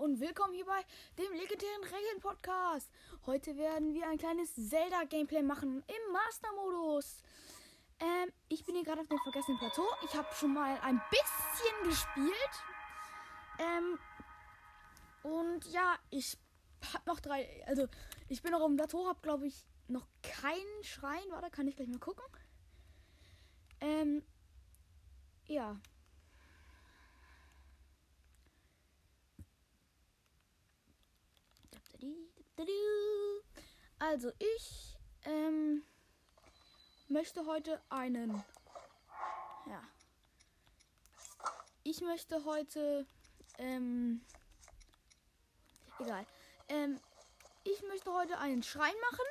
und willkommen hier bei dem legendären Regeln Podcast. Heute werden wir ein kleines Zelda Gameplay machen im Master Modus. Ähm, ich bin hier gerade auf dem vergessenen Plateau. Ich habe schon mal ein bisschen gespielt. Ähm, und ja, ich habe noch drei, also ich bin noch auf dem Plateau, habe glaube ich noch keinen Schrein. Warte, kann ich gleich mal gucken. Ähm, ja. Also ich ähm, möchte heute einen. Ja. Ich möchte heute. Ähm, egal. Ähm, ich möchte heute einen Schrein machen.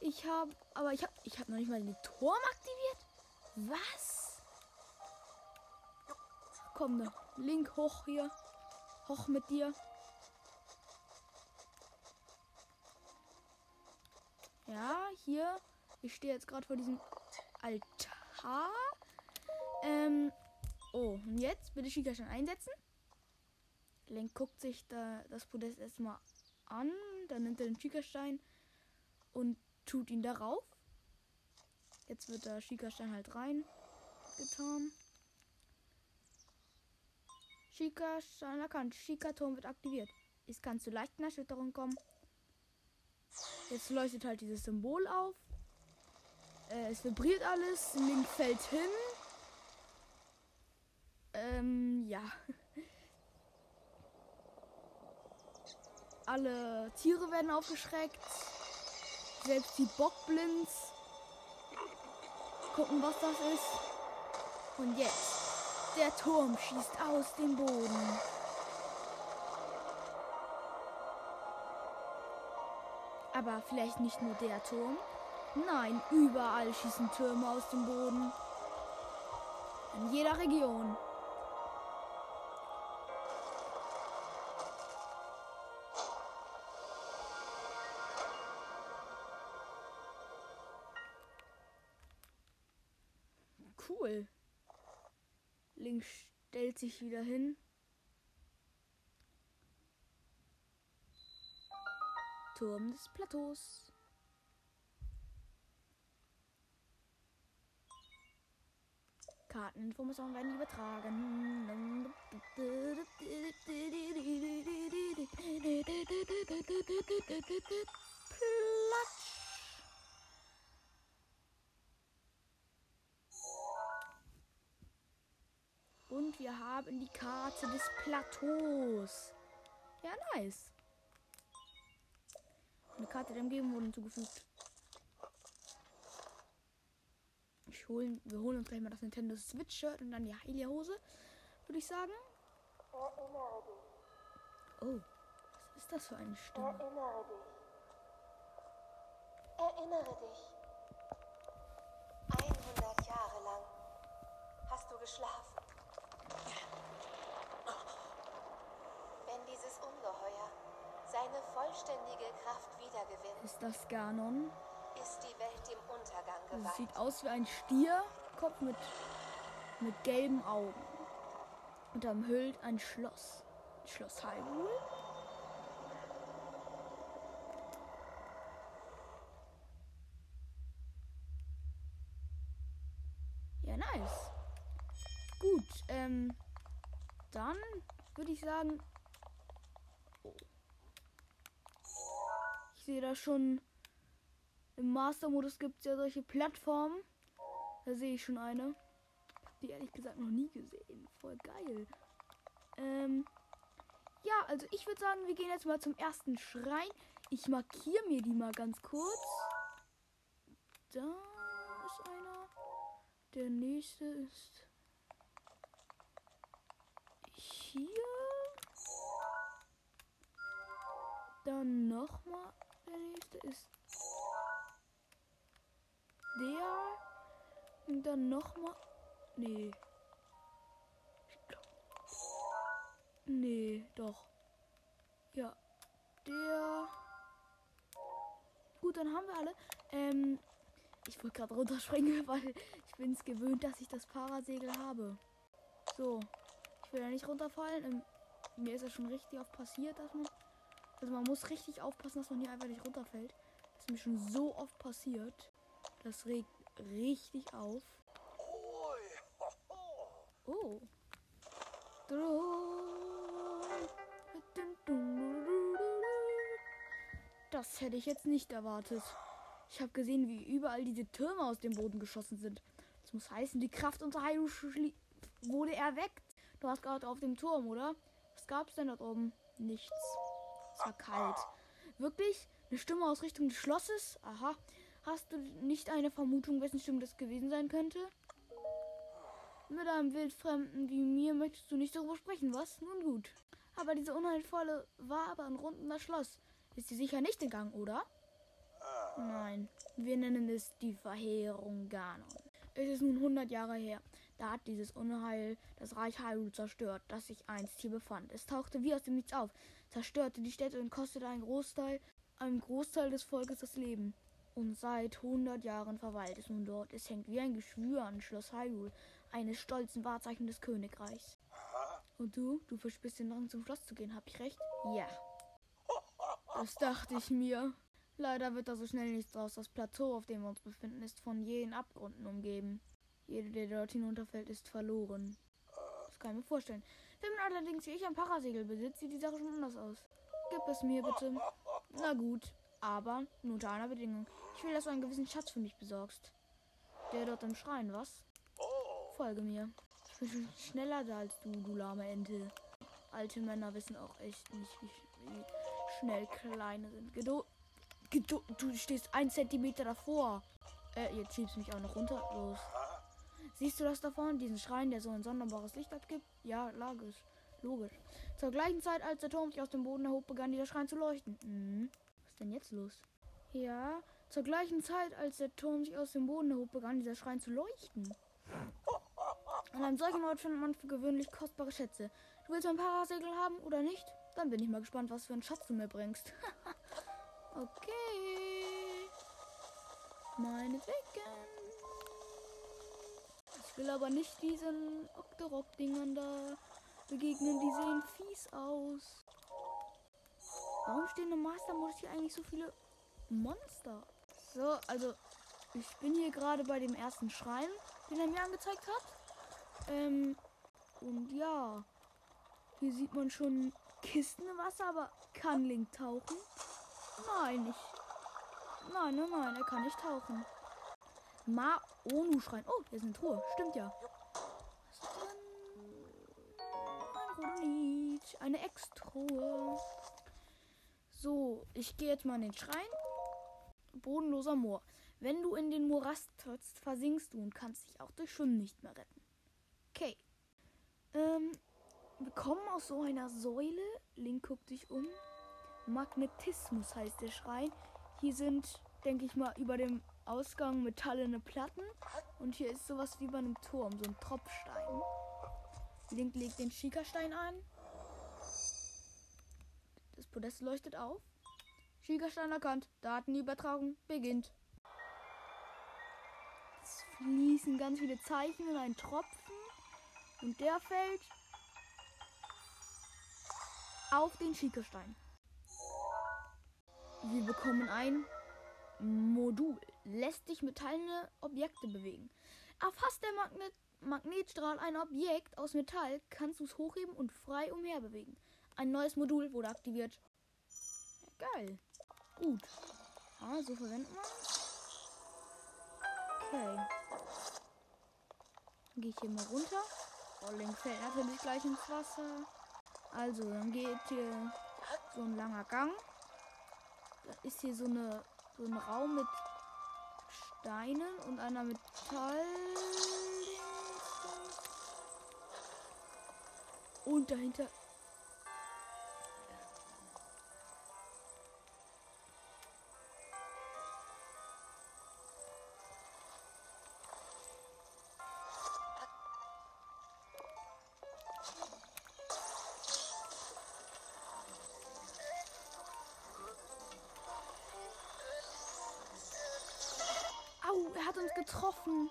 Ich habe, aber ich habe, ich habe noch nicht mal den Turm aktiviert. Was? Komm, ne. Link hoch hier. Hoch mit dir. Ja, hier. Ich stehe jetzt gerade vor diesem Altar. Ähm. Oh, und jetzt bitte Schikastein einsetzen. Lenk guckt sich da das Podest erstmal an. Dann nimmt er den Schikastein und tut ihn darauf. Jetzt wird der Schikastein halt rein getan. Schika-Stein erkannt. Schika-Turm wird aktiviert. Es kann zu leichten Erschütterungen kommen. Jetzt leuchtet halt dieses Symbol auf. Äh, es vibriert alles. Link fällt hin. Ähm, ja. Alle Tiere werden aufgeschreckt. Selbst die Bockblinds. Gucken, was das ist. Und jetzt. Der Turm schießt aus dem Boden. Aber vielleicht nicht nur der Turm. Nein, überall schießen Türme aus dem Boden. In jeder Region. Cool. Link stellt sich wieder hin. Turm des Plateaus. Karteninformationen werden übertragen. Platsch. Und wir haben die Karte des Plateaus. Ja, nice. Eine Karte der Umgebung wurde hinzugefügt. Ich holen, wir holen uns gleich mal das Nintendo Switch Shirt und dann die heilige Hose, würde ich sagen. Oh, was ist das für eine Stimme? Erinnere dich. Erinnere dich. 100 Jahre lang hast du geschlafen. Wenn dieses Ungeheuer seine vollständige Kraft wiedergewinnt, Ist das Ganon? ist die Welt dem Untergang Das geweiht. sieht aus wie ein Stierkopf mit, mit gelben Augen. Und umhüllt ein Schloss. Schloss Hyrule? Ja, nice. Gut, ähm, dann würde ich sagen. Sehe da schon. Im Master-Modus gibt es ja solche Plattformen. Da sehe ich schon eine. Die ehrlich gesagt noch nie gesehen. Voll geil. Ähm. Ja, also ich würde sagen, wir gehen jetzt mal zum ersten Schrein. Ich markiere mir die mal ganz kurz. Da ist einer. Der nächste ist hier. Dann nochmal. Der nächste ist der. Und dann nochmal. Nee. Nee, doch. Ja. Der. Gut, dann haben wir alle. Ähm. Ich wollte gerade runterspringen, weil ich bin es gewöhnt, dass ich das Parasegel habe. So. Ich will ja nicht runterfallen. Ähm, mir ist ja schon richtig oft passiert, dass man. Also man muss richtig aufpassen, dass man hier einfach nicht runterfällt. Das ist mir schon so oft passiert. Das regt richtig auf. Oh. Das hätte ich jetzt nicht erwartet. Ich habe gesehen, wie überall diese Türme aus dem Boden geschossen sind. Das muss heißen, die Kraft unter Hyrule wurde erweckt. Du warst gerade auf dem Turm, oder? Was gab's denn dort oben? Nichts. War kalt. Wirklich? Eine Stimme aus Richtung des Schlosses? Aha. Hast du nicht eine Vermutung, wessen Stimme das gewesen sein könnte? Mit einem Wildfremden wie mir möchtest du nicht darüber sprechen, was? Nun gut. Aber diese unheilvolle war aber ein Rund um das Schloss. Ist sie sicher nicht in Gang, oder? Nein, wir nennen es die Verheerung Ganon. Es ist nun 100 Jahre her. Da hat dieses Unheil das Reich Hyrule zerstört, das sich einst hier befand. Es tauchte wie aus dem Nichts auf, zerstörte die Städte und kostete einen Großteil, einem Großteil des Volkes das Leben. Und seit 100 Jahren verweilt es nun dort. Es hängt wie ein Geschwür an Schloss Hyrule, eines stolzen Wahrzeichen des Königreichs. Und du? Du verspürst den Drang zum Schloss zu gehen, hab ich recht? Ja. Das dachte ich mir. Leider wird da so schnell nichts draus. Das Plateau, auf dem wir uns befinden, ist von jenen Abgründen umgeben. Jeder, der dort hinunterfällt, ist verloren. Das kann ich mir vorstellen. Wenn man allerdings wie ich ein Parasegel besitzt, sieht die Sache schon anders aus. Gib es mir bitte. Na gut, aber nur unter einer Bedingung. Ich will, dass du einen gewissen Schatz für mich besorgst. Der dort im Schrein, was? Folge mir. Ich bin schon schneller da als du, du lahme Ente. Alte Männer wissen auch echt nicht, wie, wie schnell kleine sind. Geduld. Geduld. Du stehst ein Zentimeter davor. Äh, jetzt schiebst mich auch noch runter. Los. Siehst du das da vorne? Diesen Schrein, der so ein sonderbares Licht abgibt? Ja, logisch. Logisch. Zur gleichen Zeit, als der Turm sich aus dem Boden erhob, begann dieser Schrein zu leuchten. Mhm. Was ist denn jetzt los? Ja, zur gleichen Zeit, als der Turm sich aus dem Boden erhob, begann dieser Schrein zu leuchten. An einem solchen Ort findet man für gewöhnlich kostbare Schätze. Du willst ein Parasegel haben oder nicht? Dann bin ich mal gespannt, was für einen Schatz du mir bringst. okay. Meinetwegen. Ich will aber nicht diesen Octorok-Dingern da begegnen. Die sehen fies aus. Warum stehen im Master-Modus hier eigentlich so viele Monster? So, also ich bin hier gerade bei dem ersten Schrein, den er mir angezeigt hat. Ähm, und ja, hier sieht man schon Kisten im Wasser, aber kann Link tauchen? Nein, nicht. Nein, nein, nein, er kann nicht tauchen. Ma Onu Schrein. Oh, hier ist eine Truhe. Stimmt ja. Was ist drin? Ein Rodonit. Eine Ex-Truhe. So, ich gehe jetzt mal in den Schrein. Bodenloser Moor. Wenn du in den Morast trittst, versinkst du und kannst dich auch durch Schwimmen nicht mehr retten. Okay. Ähm, wir kommen aus so einer Säule. Link guckt sich um. Magnetismus heißt der Schrein. Hier sind, denke ich mal, über dem Ausgang metallene Platten. Und hier ist sowas wie bei einem Turm, so ein Tropfstein. Link legt den Schiekerstein ein. Das Podest leuchtet auf. Schiekerstein erkannt. Datenübertragung beginnt. Es fließen ganz viele Zeichen in einen Tropfen. Und der fällt auf den Schiekerstein. Wir bekommen ein Modul. Lässt sich metallene Objekte bewegen. Erfasst der Magnet Magnetstrahl ein Objekt aus Metall, kannst du es hochheben und frei umherbewegen. Ein neues Modul wurde aktiviert. Ja, geil. Gut. Ah, so verwenden wir. Okay. Dann gehe ich hier mal runter. Oh, Link fällt natürlich gleich ins Wasser. Also, dann geht hier so ein langer Gang. Da ist hier so, eine, so ein Raum mit Steinen und einer Metall. Und dahinter. er hat uns getroffen.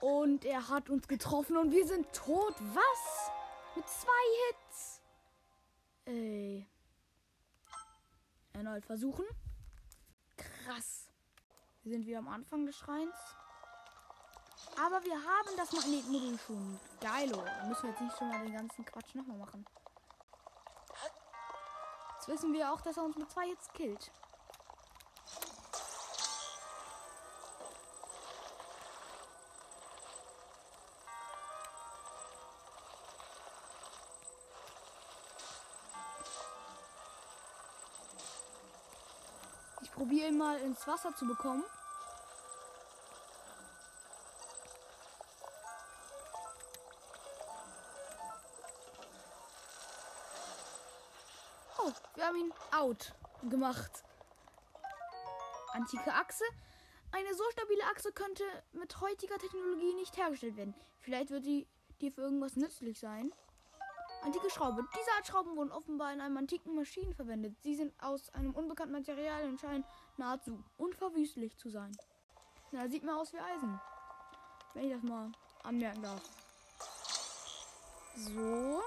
Und er hat uns getroffen und wir sind tot. Was? Mit zwei Hits. Ey. Erneut versuchen. Krass. Wir sind wieder am Anfang des Schreins. Aber wir haben das Magnetmodul schon. Geilo. Müssen wir jetzt nicht schon mal den ganzen Quatsch nochmal machen. Jetzt wissen wir auch, dass er uns mit zwei Hits killt. Ich probiere ihn mal ins Wasser zu bekommen. Haben ihn out gemacht. Antike Achse. Eine so stabile Achse könnte mit heutiger Technologie nicht hergestellt werden. Vielleicht wird die dir für irgendwas nützlich sein. Antike Schraube. Diese Art Schrauben wurden offenbar in einem antiken Maschinen verwendet. Sie sind aus einem unbekannten Material und scheinen nahezu unverwüstlich zu sein. Na, sieht mal aus wie Eisen. Wenn ich das mal anmerken darf. So.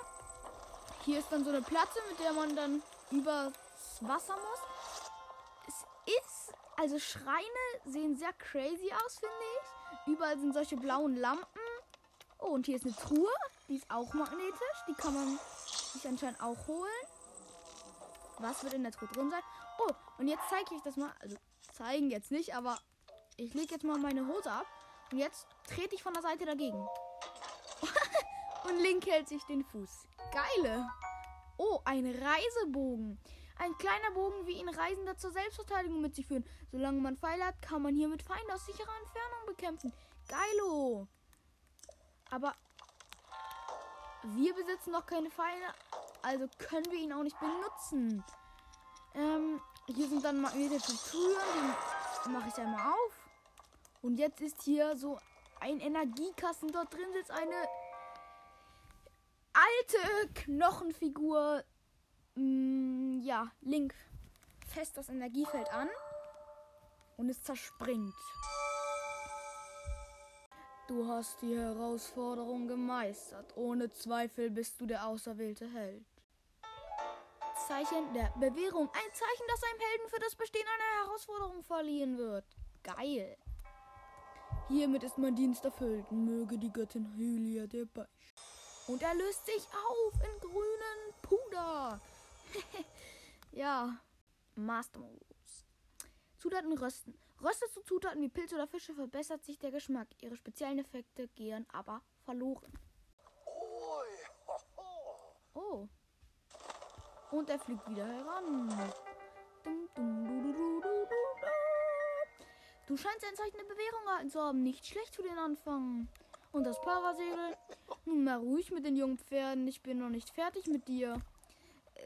Hier ist dann so eine Platte, mit der man dann übers Wasser muss. Es ist, also Schreine sehen sehr crazy aus, finde ich. Überall sind solche blauen Lampen. Oh, und hier ist eine Truhe. Die ist auch magnetisch. Die kann man sich anscheinend auch holen. Was wird in der Truhe drin sein? Oh, und jetzt zeige ich das mal. Also zeigen jetzt nicht, aber ich lege jetzt mal meine Hose ab. Und jetzt trete ich von der Seite dagegen. und Link hält sich den Fuß. Geile. Oh, ein Reisebogen. Ein kleiner Bogen, wie ihn Reisende zur Selbstverteidigung mit sich führen. Solange man Pfeile hat, kann man hier mit Feinden aus sicherer Entfernung bekämpfen. Geilo. Aber wir besitzen noch keine Pfeile, also können wir ihn auch nicht benutzen. Ähm, hier sind dann magnetische Türen, die mache ich einmal auf. Und jetzt ist hier so ein Energiekasten. Dort drin sitzt eine alte Knochenfigur. Mm, ja, Link fest das Energiefeld an und es zerspringt. Du hast die Herausforderung gemeistert. Ohne Zweifel bist du der auserwählte Held. Zeichen der Bewährung. Ein Zeichen, das einem Helden für das Bestehen einer Herausforderung verliehen wird. Geil. Hiermit ist mein Dienst erfüllt. Möge die Göttin Hylia dir beistehen. Und er löst sich auf in grünen Puder. ja. Master Modus. Zutaten rösten. Röstest du Zutaten wie Pilze oder Fische, verbessert sich der Geschmack. Ihre speziellen Effekte gehen aber verloren. Oh. Und er fliegt wieder heran. Du scheinst ein Zeichen der Bewährung erhalten zu haben. Nicht schlecht für den Anfang. Und das Parasegel? Nun mal ruhig mit den jungen Pferden. Ich bin noch nicht fertig mit dir.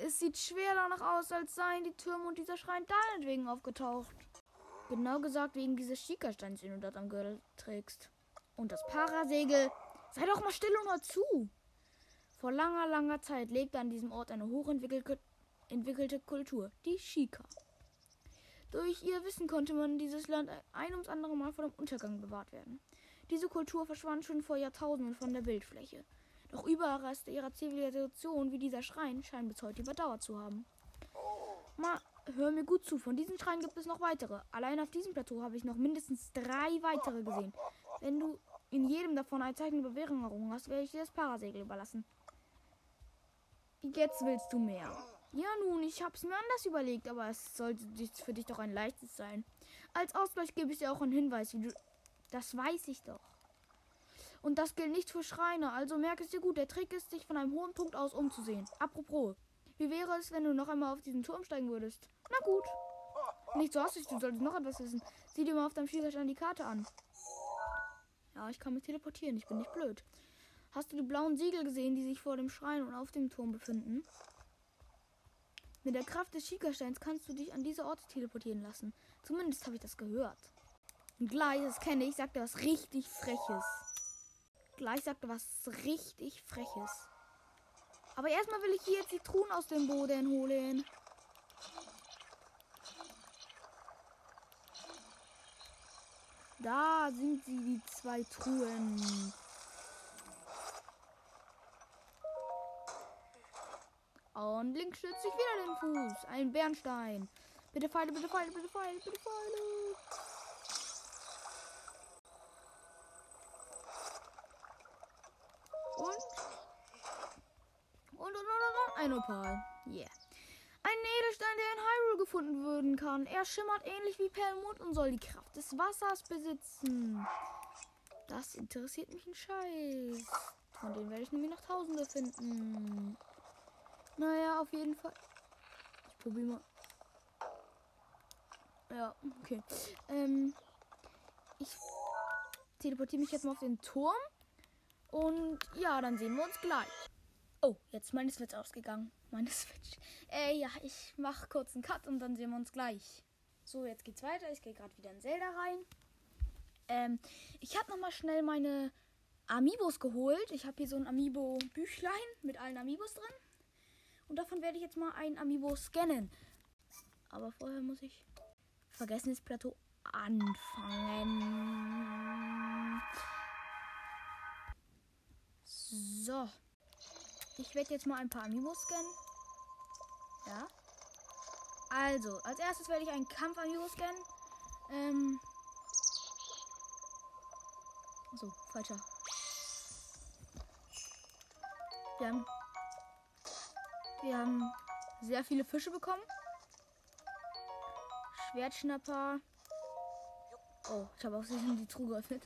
Es sieht schwer danach aus, als seien die Türme und dieser Schrein deinetwegen aufgetaucht. Genau gesagt wegen dieses Schiekersteins, den du dort am Gürtel trägst. Und das Parasegel. Sei doch mal still und hör zu. Vor langer, langer Zeit lebte an diesem Ort eine hochentwickelte entwickelte Kultur, die Shika. Durch ihr Wissen konnte man dieses Land ein ums andere Mal vor dem Untergang bewahrt werden. Diese Kultur verschwand schon vor Jahrtausenden von der Bildfläche. Doch Überreste ihrer Zivilisation wie dieser Schrein scheinen bis heute überdauert zu haben. Mal, hör mir gut zu, von diesen Schreinen gibt es noch weitere. Allein auf diesem Plateau habe ich noch mindestens drei weitere gesehen. Wenn du in jedem davon ein Zeichen über Währung errungen hast, werde ich dir das Parasegel überlassen. Jetzt willst du mehr. Ja nun, ich hab's mir anders überlegt, aber es sollte für dich doch ein leichtes sein. Als Ausgleich gebe ich dir auch einen Hinweis, wie du. Das weiß ich doch. Und das gilt nicht für Schreiner, also merke es dir gut. Der Trick ist, dich von einem hohen Punkt aus umzusehen. Apropos, wie wäre es, wenn du noch einmal auf diesen Turm steigen würdest? Na gut. Nicht so hastig, du solltest noch etwas wissen. Sieh dir mal auf deinem Schiegerstein die Karte an. Ja, ich kann mich teleportieren, ich bin nicht blöd. Hast du die blauen Siegel gesehen, die sich vor dem Schrein und auf dem Turm befinden? Mit der Kraft des Schiegersteins kannst du dich an diese Orte teleportieren lassen. Zumindest habe ich das gehört. Und gleich, das kenne ich, sagte was richtig Freches. Gleich sagte was richtig Freches. Aber erstmal will ich hier jetzt die Truhen aus dem Boden holen. Da sind sie, die zwei Truhen. Und links stützt sich wieder den Fuß. Ein Bernstein. Bitte Pfeile, bitte Pfeile, bitte Pfeile, bitte Pfeile. Ein Opal. Yeah. Ein Edelstein, der in Hyrule gefunden werden kann. Er schimmert ähnlich wie Perlmut und soll die Kraft des Wassers besitzen. Das interessiert mich ein Scheiß. Von denen werde ich nämlich noch Tausende finden. Naja, auf jeden Fall. Ich probiere mal. Ja, okay. Ähm, ich teleportiere mich jetzt mal auf den Turm. Und ja, dann sehen wir uns gleich. Oh, jetzt meine Switch ausgegangen. Meine Switch. Äh, ja, ich mache kurz einen Cut und dann sehen wir uns gleich. So, jetzt geht's weiter. Ich gehe gerade wieder in Zelda rein. Ähm, ich habe nochmal schnell meine Amiibos geholt. Ich habe hier so ein Amiibo-Büchlein mit allen Amiibos drin. Und davon werde ich jetzt mal ein Amiibo scannen. Aber vorher muss ich vergessenes Plateau anfangen. So. Ich werde jetzt mal ein paar Amiibos scannen. Ja. Also, als erstes werde ich einen Kampf-Amiibo scannen. Ähm. So, falscher. Wir haben, wir haben sehr viele Fische bekommen. Schwertschnapper. Oh, ich habe auch sich die Truhe geöffnet.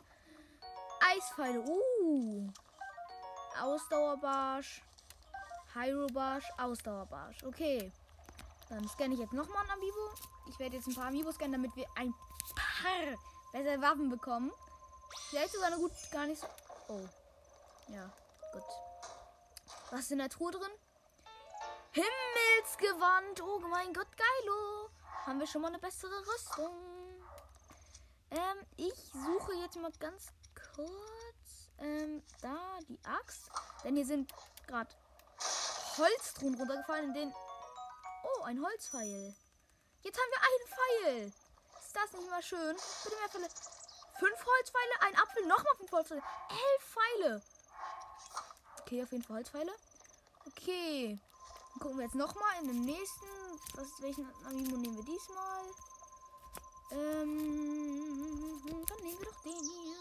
Eispfeile. Uh. Ausdauerbarsch. Hyrule-Barsch. Ausdauerbarsch. Okay. Dann scanne ich jetzt nochmal ein Amiibo. Ich werde jetzt ein paar Amiibo scannen, damit wir ein paar bessere Waffen bekommen. Vielleicht sogar eine gut, gar nicht so. Oh. Ja, gut. Was ist in der Truhe drin? Himmelsgewand. Oh mein Gott, geilo. Haben wir schon mal eine bessere Rüstung. Ähm, ich suche jetzt mal ganz kurz. Ähm, da die Axt. Denn hier sind gerade Holztruhen runtergefallen, in denen. Oh, ein Holzpfeil. Jetzt haben wir einen Pfeil. Ist das nicht mal schön? Bitte mehr Pfeile. Fünf Holzpfeile, ein Apfel, nochmal fünf Holzpfeile. Elf Pfeile. Okay, auf jeden Fall Holzpfeile. Okay. Dann gucken wir jetzt nochmal in dem nächsten. Was, welchen Amiibo nehmen wir diesmal? Ähm, dann nehmen wir doch den hier.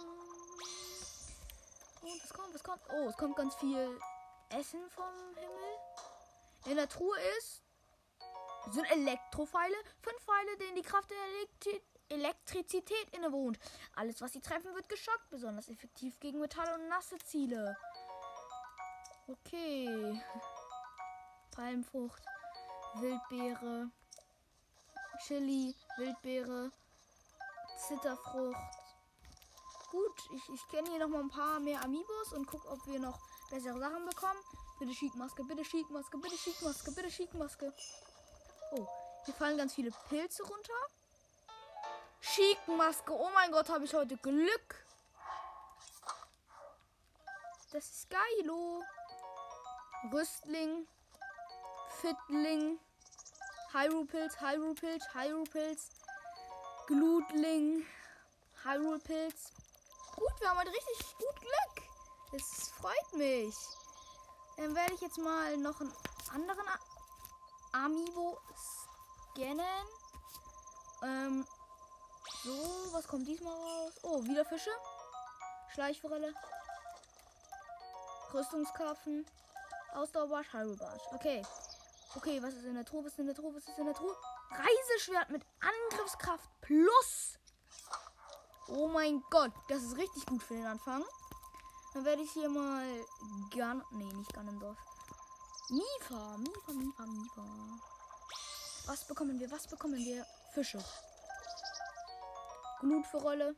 Und was kommt, was kommt? Oh, es kommt ganz viel Essen vom Himmel. In der Truhe ist sind Elektropfeile. Fünf Pfeile, denen die Kraft der Elektri Elektrizität innewohnt. Alles, was sie treffen, wird geschockt. Besonders effektiv gegen Metall und nasse Ziele. Okay. Palmfrucht, Wildbeere, Chili, Wildbeere, Zitterfrucht. Gut, ich, ich kenne hier noch mal ein paar mehr Amiibos und gucke, ob wir noch bessere Sachen bekommen. Bitte Schickmaske, bitte Schickmaske, bitte Schickmaske, bitte Schickmaske. Oh, hier fallen ganz viele Pilze runter. Schickmaske, oh mein Gott, habe ich heute Glück. Das ist geilo. Rüstling, Fitling, Hyrule-Pilz, Hyrule-Pilz, Hyrule-Pilz, Glutling, Hyrule-Pilz. Gut, wir haben heute richtig gut Glück. Es freut mich. Dann werde ich jetzt mal noch einen anderen Amiibo scannen. Ähm, so, was kommt diesmal raus? Oh, wieder Fische. Schleichforelle. Rüstungskarpfen. Ausdauerbarsch, Hyrule-Barsch. Okay. Okay, was ist in der Truhe? Was ist in der Truhe? Was ist in der Truhe? Reiseschwert mit Angriffskraft plus. Oh mein Gott, das ist richtig gut für den Anfang. Dann werde ich hier mal Gan... Nee, nicht Ganondorf. Mifa, Mifa, Mifa, Mifa. Was bekommen wir? Was bekommen wir? Fische. Glutforelle.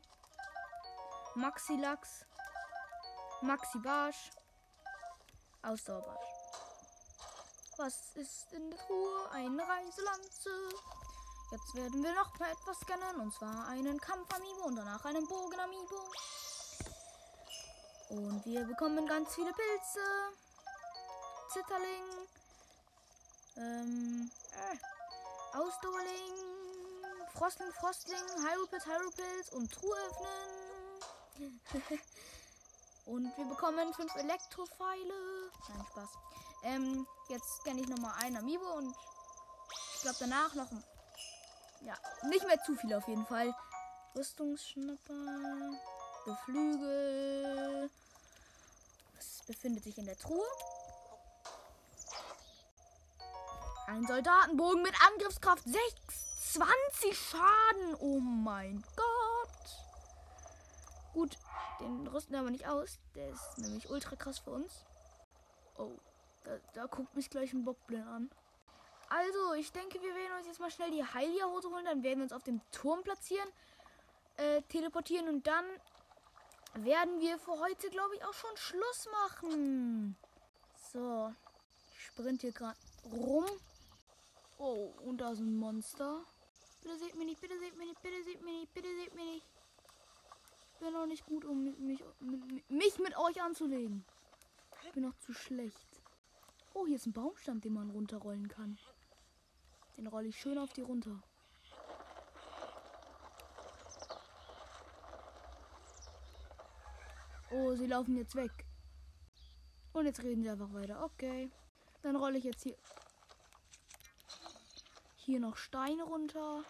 Maxi-Lachs. Maxi-Barsch. Ausdauerbarsch. Was ist in der Truhe? Eine Reiselanze. Jetzt werden wir noch mal etwas scannen. Und zwar einen Kampf-Amiibo und danach einen Bogen-Amiibo. Und wir bekommen ganz viele Pilze. Zitterling. Ähm, äh, Ausdauerling. Frostling, Frostling, Hyrule Pilz, Hyrule Pilz und Truhe öffnen. und wir bekommen fünf Elektropfeile. Nein, Spaß. Ähm, jetzt scanne ich nochmal ein Amiibo und ich glaube danach noch. Ja, nicht mehr zu viel auf jeden Fall. Rüstungsschnapper, Geflügel. Was befindet sich in der Truhe? Ein Soldatenbogen mit Angriffskraft 6, 20 Schaden. Oh mein Gott. Gut, den rüsten wir aber nicht aus. Der ist nämlich ultra krass für uns. Oh, da, da guckt mich gleich ein Bockblind an. Also, ich denke, wir werden uns jetzt mal schnell die Heilia-Hose holen. Dann werden wir uns auf dem Turm platzieren, äh, teleportieren und dann werden wir für heute, glaube ich, auch schon Schluss machen. So, ich sprint hier gerade rum. Oh, und da ist ein Monster. Bitte seht mich nicht, bitte seht mich nicht, bitte seht mich nicht, bitte seht mich nicht. Ich bin noch nicht gut, um mich, mit, mich mit euch anzulegen. Ich bin noch zu schlecht. Oh, hier ist ein Baumstamm, den man runterrollen kann. Den rolle ich schön auf die runter. Oh, sie laufen jetzt weg. Und jetzt reden sie einfach weiter. Okay. Dann rolle ich jetzt hier hier noch Steine runter.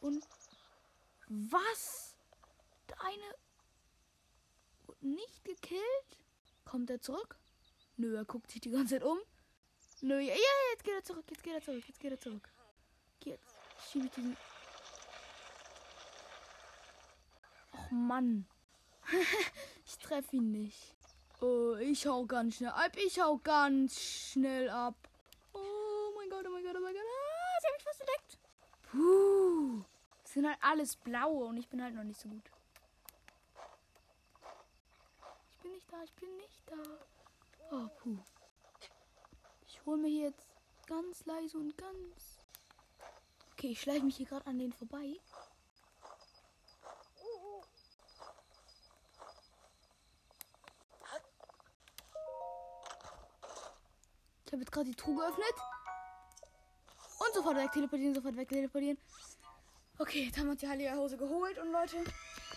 Und was? Deine nicht gekillt? Kommt er zurück? Nö, er guckt sich die ganze Zeit um. Nö, ja, ja, jetzt geht er zurück, jetzt geht er zurück, jetzt geht er zurück. Jetzt schiebe ich diesen. Mann. ich treffe ihn nicht. Oh, ich hau ganz schnell ab. Ich hau ganz schnell ab. Oh mein Gott, oh mein Gott, oh mein Gott. Ah, sie haben mich fast entdeckt. Puh. Das sind halt alles blaue und ich bin halt noch nicht so gut. Ich bin nicht da, ich bin nicht da. Oh, puh. Ich hole mir hier jetzt ganz leise und ganz. Okay, ich schleiche mich hier gerade an den vorbei. Ich habe jetzt gerade die Truhe geöffnet. Und sofort weg teleportieren, sofort weg teleportieren. Okay, jetzt haben wir uns die heilige Hose geholt und Leute,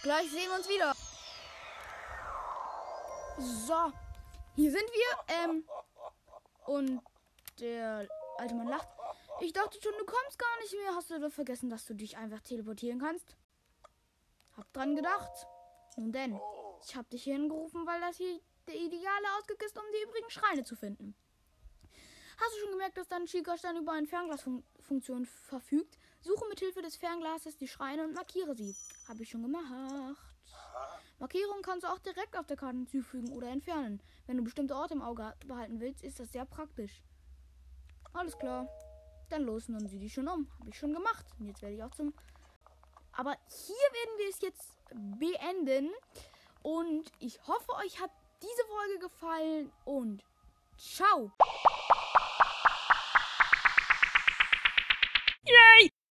gleich sehen wir uns wieder. So, hier sind wir. Ähm, und der alte Mann lacht. Ich dachte schon, du kommst gar nicht mehr. Hast du vergessen, dass du dich einfach teleportieren kannst? Hab dran gedacht. Nun denn, ich hab dich hier hingerufen, weil das hier der ideale Ausgang ist, um die übrigen Schreine zu finden. Hast du schon gemerkt, dass dein Schiegerstein über eine Fernglasfunktion verfügt? Suche mit Hilfe des Fernglases die Schreine und markiere sie. Habe ich schon gemacht. Markierungen kannst du auch direkt auf der Karte hinzufügen oder entfernen. Wenn du bestimmte Orte im Auge behalten willst, ist das sehr praktisch. Alles klar. Dann los, nun sieh dich schon um. Habe ich schon gemacht. Und jetzt werde ich auch zum. Aber hier werden wir es jetzt beenden. Und ich hoffe, euch hat diese Folge gefallen. Und ciao.